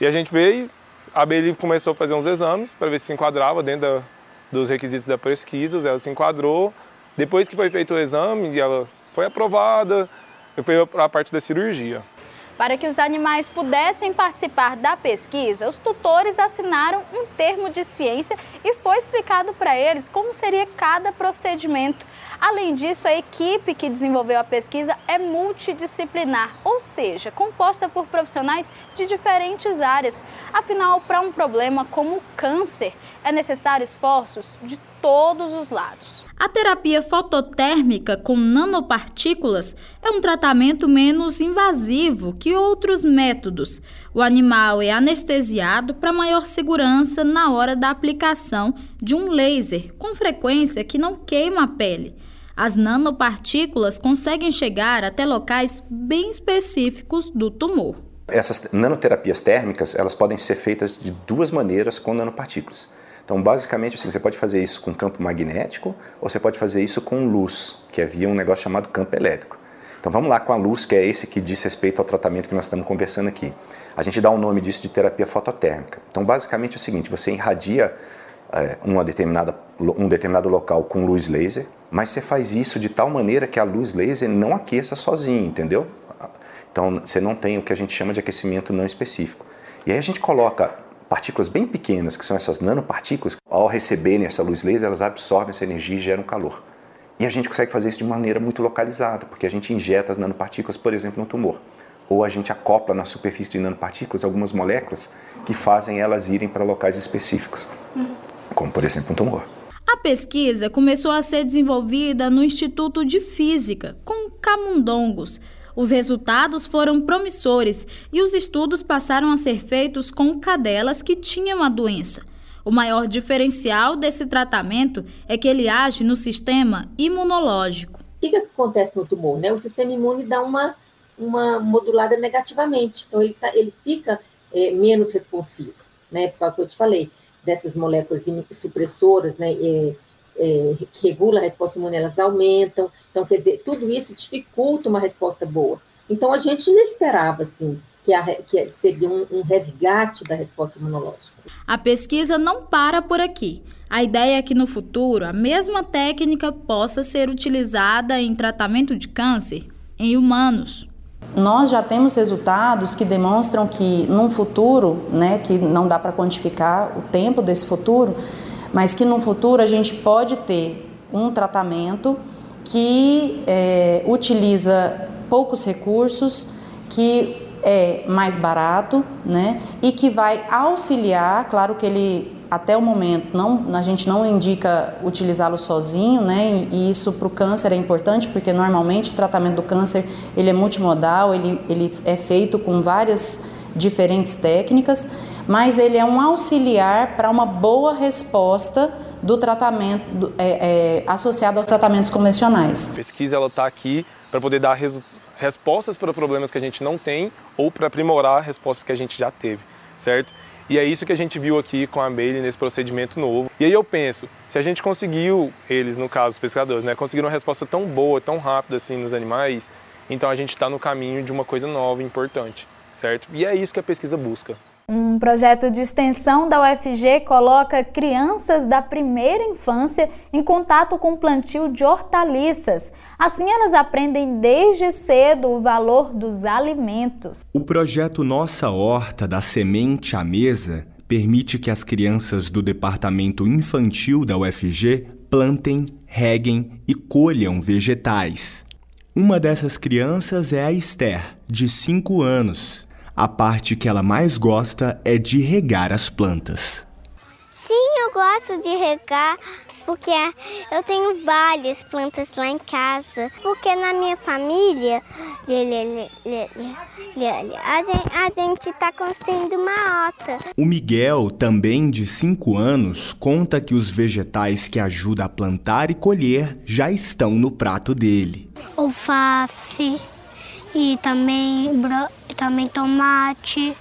E a gente veio, a Bailey começou a fazer uns exames para ver se se enquadrava dentro da, dos requisitos da pesquisa, ela se enquadrou. Depois que foi feito o exame, ela foi aprovada, foi para a parte da cirurgia. Para que os animais pudessem participar da pesquisa, os tutores assinaram um termo de ciência e foi explicado para eles como seria cada procedimento. Além disso, a equipe que desenvolveu a pesquisa é multidisciplinar, ou seja, composta por profissionais de diferentes áreas. Afinal, para um problema como o câncer, é necessário esforços de todos os lados. A terapia fototérmica com nanopartículas é um tratamento menos invasivo que outros métodos. O animal é anestesiado para maior segurança na hora da aplicação de um laser, com frequência que não queima a pele. As nanopartículas conseguem chegar até locais bem específicos do tumor. Essas nanoterapias térmicas, elas podem ser feitas de duas maneiras com nanopartículas. Então, basicamente, assim, você pode fazer isso com campo magnético ou você pode fazer isso com luz, que havia um negócio chamado campo elétrico. Então, vamos lá com a luz, que é esse que diz respeito ao tratamento que nós estamos conversando aqui. A gente dá o nome disso de terapia fototérmica. Então, basicamente é o seguinte: você irradia é, uma determinada, um determinado local com luz laser, mas você faz isso de tal maneira que a luz laser não aqueça sozinho, entendeu? Então, você não tem o que a gente chama de aquecimento não específico. E aí a gente coloca partículas bem pequenas, que são essas nanopartículas, ao receberem essa luz laser, elas absorvem essa energia e geram calor. E a gente consegue fazer isso de maneira muito localizada, porque a gente injeta as nanopartículas, por exemplo, no tumor. Ou a gente acopla na superfície de nanopartículas algumas moléculas que fazem elas irem para locais específicos, como por exemplo um tumor. A pesquisa começou a ser desenvolvida no Instituto de Física, com camundongos. Os resultados foram promissores e os estudos passaram a ser feitos com cadelas que tinham a doença. O maior diferencial desse tratamento é que ele age no sistema imunológico. O que, que acontece no tumor? Né? O sistema imune dá uma, uma modulada negativamente, então ele, tá, ele fica é, menos responsivo, né? Por causa que eu te falei, dessas moléculas supressoras, né? É, é, que regulam a resposta imune, elas aumentam. Então, quer dizer, tudo isso dificulta uma resposta boa. Então, a gente esperava, assim, que, a, que seria um, um resgate da resposta imunológica. A pesquisa não para por aqui. A ideia é que no futuro a mesma técnica possa ser utilizada em tratamento de câncer em humanos. Nós já temos resultados que demonstram que num futuro, né, que não dá para quantificar o tempo desse futuro, mas que no futuro a gente pode ter um tratamento que é, utiliza poucos recursos, que é mais barato, né? E que vai auxiliar, claro que ele até o momento não, a gente não indica utilizá-lo sozinho, né? E, e isso para o câncer é importante porque normalmente o tratamento do câncer ele é multimodal, ele, ele é feito com várias diferentes técnicas, mas ele é um auxiliar para uma boa resposta do tratamento do, é, é, associado aos tratamentos convencionais. A pesquisa ela está aqui para poder dar respostas para problemas que a gente não tem ou para aprimorar respostas que a gente já teve, certo? E é isso que a gente viu aqui com a Bailey nesse procedimento novo. E aí eu penso, se a gente conseguiu, eles no caso, os pescadores, né, conseguiram uma resposta tão boa, tão rápida assim nos animais, então a gente está no caminho de uma coisa nova importante, certo? E é isso que a pesquisa busca. Um projeto de extensão da UFG coloca crianças da primeira infância em contato com o plantio de hortaliças. Assim, elas aprendem desde cedo o valor dos alimentos. O projeto Nossa Horta, da Semente à Mesa, permite que as crianças do departamento infantil da UFG plantem, reguem e colham vegetais. Uma dessas crianças é a Esther, de 5 anos. A parte que ela mais gosta é de regar as plantas. Sim, eu gosto de regar porque eu tenho várias plantas lá em casa. Porque na minha família, a gente está construindo uma horta. O Miguel, também de 5 anos, conta que os vegetais que ajuda a plantar e colher já estão no prato dele. Alface e também, também tomate,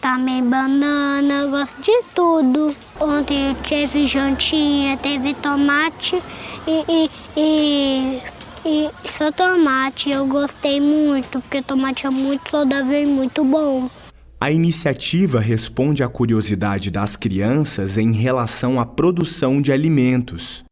também banana, gosto de tudo. Ontem teve jantinha, teve tomate e, e, e, e só tomate. Eu gostei muito, porque tomate é muito saudável e muito bom. A iniciativa responde à curiosidade das crianças em relação à produção de alimentos.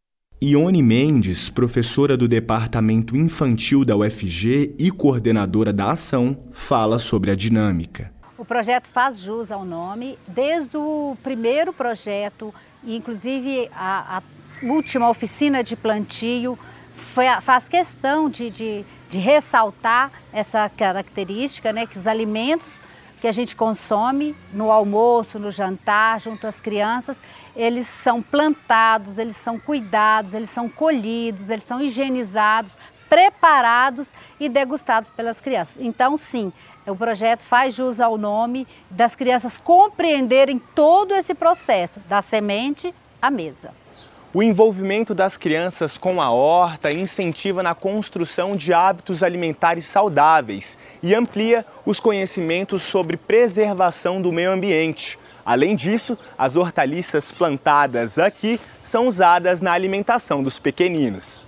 Ione Mendes, professora do Departamento Infantil da UFG e coordenadora da ação, fala sobre a dinâmica. O projeto faz jus ao nome, desde o primeiro projeto, inclusive a, a última oficina de plantio, foi, faz questão de, de, de ressaltar essa característica, né, que os alimentos que a gente consome no almoço, no jantar, junto às crianças, eles são plantados, eles são cuidados, eles são colhidos, eles são higienizados, preparados e degustados pelas crianças. Então, sim, o projeto faz jus ao nome das crianças compreenderem todo esse processo, da semente à mesa. O envolvimento das crianças com a horta incentiva na construção de hábitos alimentares saudáveis e amplia os conhecimentos sobre preservação do meio ambiente. Além disso, as hortaliças plantadas aqui são usadas na alimentação dos pequeninos.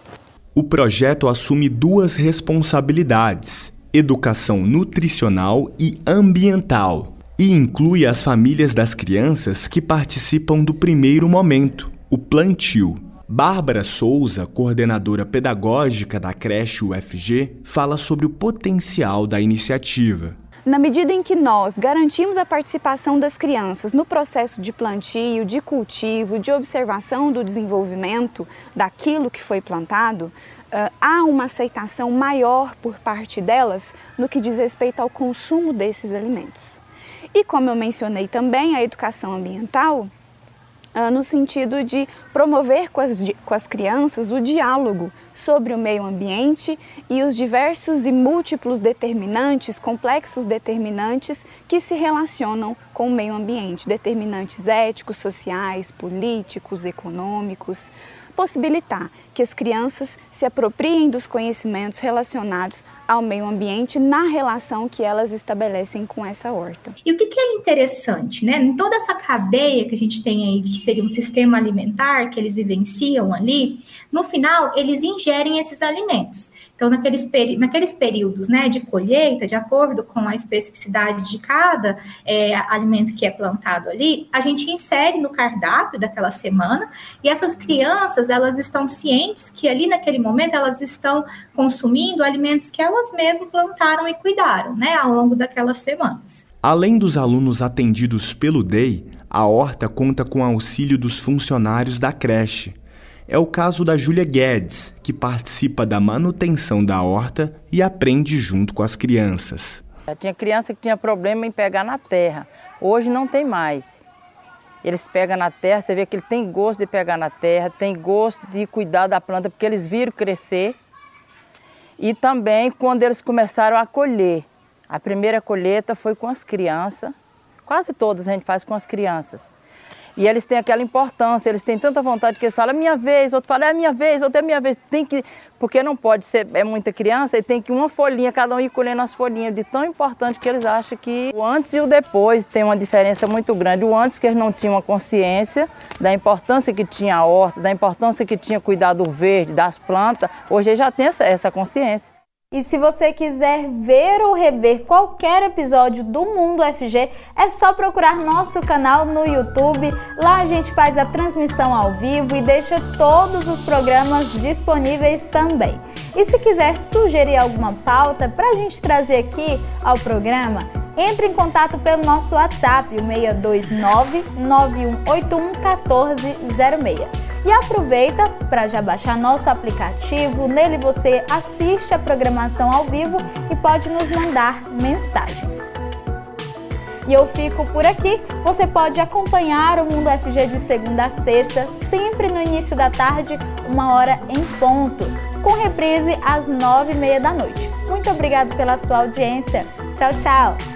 O projeto assume duas responsabilidades: educação nutricional e ambiental, e inclui as famílias das crianças que participam do primeiro momento o plantio. Bárbara Souza, coordenadora pedagógica da creche UFG, fala sobre o potencial da iniciativa. Na medida em que nós garantimos a participação das crianças no processo de plantio, de cultivo, de observação do desenvolvimento daquilo que foi plantado, há uma aceitação maior por parte delas no que diz respeito ao consumo desses alimentos. E como eu mencionei também, a educação ambiental no sentido de promover com as, com as crianças o diálogo sobre o meio ambiente e os diversos e múltiplos determinantes, complexos determinantes que se relacionam com o meio ambiente, determinantes éticos, sociais, políticos, econômicos, possibilitar que as crianças se apropriem dos conhecimentos relacionados ao meio ambiente na relação que elas estabelecem com essa horta. E o que, que é interessante, né? Em toda essa cadeia que a gente tem aí, que seria um sistema alimentar que eles vivenciam ali, no final eles ingerem esses alimentos. Então, naqueles, naqueles períodos né, de colheita, de acordo com a especificidade de cada é, alimento que é plantado ali, a gente insere no cardápio daquela semana e essas crianças, elas estão cientes que ali naquele momento elas estão consumindo alimentos que elas mesmas plantaram e cuidaram né, ao longo daquelas semanas. Além dos alunos atendidos pelo DEI, a horta conta com auxílio dos funcionários da creche é o caso da Júlia Guedes, que participa da manutenção da horta e aprende junto com as crianças. Tinha criança que tinha problema em pegar na terra. Hoje não tem mais. Eles pegam na terra, você vê que ele tem gosto de pegar na terra, tem gosto de cuidar da planta, porque eles viram crescer. E também quando eles começaram a colher. A primeira colheita foi com as crianças, quase todas a gente faz com as crianças. E eles têm aquela importância, eles têm tanta vontade que eles falam, é minha vez, outro fala, é minha vez, outro é minha vez. Tem que, porque não pode ser, é muita criança, e tem que uma folhinha, cada um ir colhendo as folhinhas, de tão importante que eles acham que o antes e o depois tem uma diferença muito grande. O antes que eles não tinham a consciência da importância que tinha a horta, da importância que tinha cuidar do verde, das plantas, hoje eles já têm essa, essa consciência. E se você quiser ver ou rever qualquer episódio do Mundo FG, é só procurar nosso canal no YouTube. Lá a gente faz a transmissão ao vivo e deixa todos os programas disponíveis também. E se quiser sugerir alguma pauta para a gente trazer aqui ao programa, entre em contato pelo nosso WhatsApp, o 629 9181 1406. E aproveita para já baixar nosso aplicativo. Nele você assiste a programação ao vivo e pode nos mandar mensagem. E eu fico por aqui. Você pode acompanhar o Mundo FG de segunda a sexta, sempre no início da tarde, uma hora em ponto, com reprise às nove e meia da noite. Muito obrigado pela sua audiência. Tchau, tchau.